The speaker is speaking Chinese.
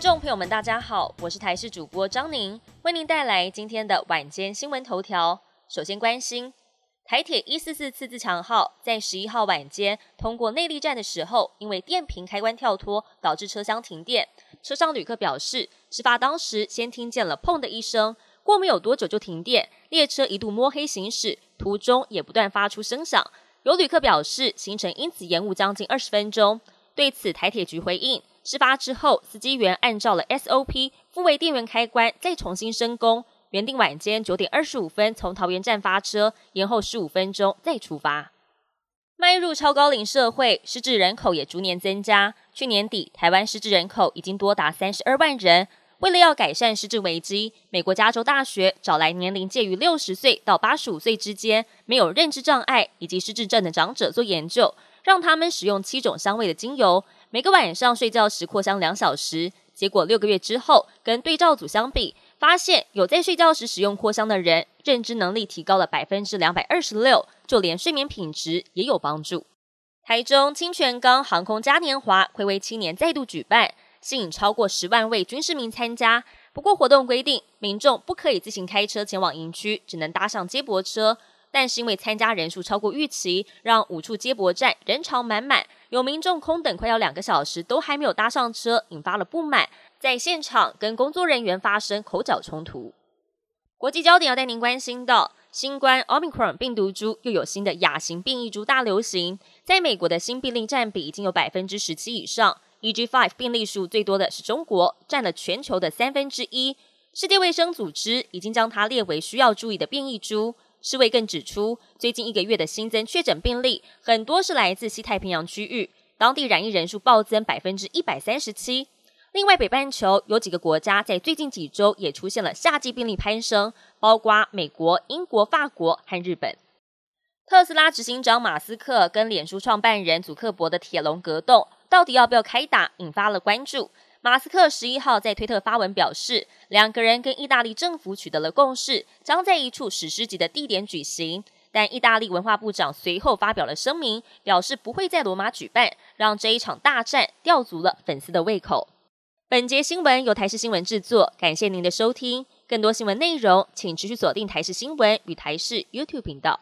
众朋友们，大家好，我是台视主播张宁，为您带来今天的晚间新闻头条。首先关心台铁一四四次自强号在十一号晚间通过内力站的时候，因为电瓶开关跳脱，导致车厢停电。车上旅客表示，事发当时先听见了砰的一声，过没有多久就停电，列车一度摸黑行驶，途中也不断发出声响。有旅客表示，行程因此延误将近二十分钟。对此，台铁局回应。事发之后，司机员按照了 SOP 复位电源开关，再重新升工。原定晚间九点二十五分从桃园站发车，延后十五分钟再出发。迈入超高龄社会，失智人口也逐年增加。去年底，台湾失智人口已经多达三十二万人。为了要改善失智危机，美国加州大学找来年龄介于六十岁到八十五岁之间、没有认知障碍以及失智症的长者做研究，让他们使用七种香味的精油。每个晚上睡觉时扩香两小时，结果六个月之后，跟对照组相比，发现有在睡觉时使用扩香的人，认知能力提高了百分之两百二十六，就连睡眠品质也有帮助。台中清泉岗航空嘉年华暌违七年再度举办，吸引超过十万位军事民参加。不过活动规定，民众不可以自行开车前往营区，只能搭上接驳车。但是因为参加人数超过预期，让五处接驳站人潮满满，有民众空等快要两个小时都还没有搭上车，引发了不满，在现场跟工作人员发生口角冲突。国际焦点要带您关心到，新冠 Omicron 病毒株又有新的亚型变异株大流行，在美国的新病例占比已经有百分之十七以上，EG5 病例数最多的是中国，占了全球的三分之一。世界卫生组织已经将它列为需要注意的变异株。世卫更指出，最近一个月的新增确诊病例很多是来自西太平洋区域，当地染疫人数暴增百分之一百三十七。另外，北半球有几个国家在最近几周也出现了夏季病例攀升，包括美国、英国、法国和日本。特斯拉执行长马斯克跟脸书创办人祖克伯的铁笼格斗，到底要不要开打，引发了关注。马斯克十一号在推特发文表示，两个人跟意大利政府取得了共识，将在一处史诗级的地点举行。但意大利文化部长随后发表了声明，表示不会在罗马举办，让这一场大战吊足了粉丝的胃口。本节新闻由台视新闻制作，感谢您的收听。更多新闻内容，请持续锁定台视新闻与台视 YouTube 频道。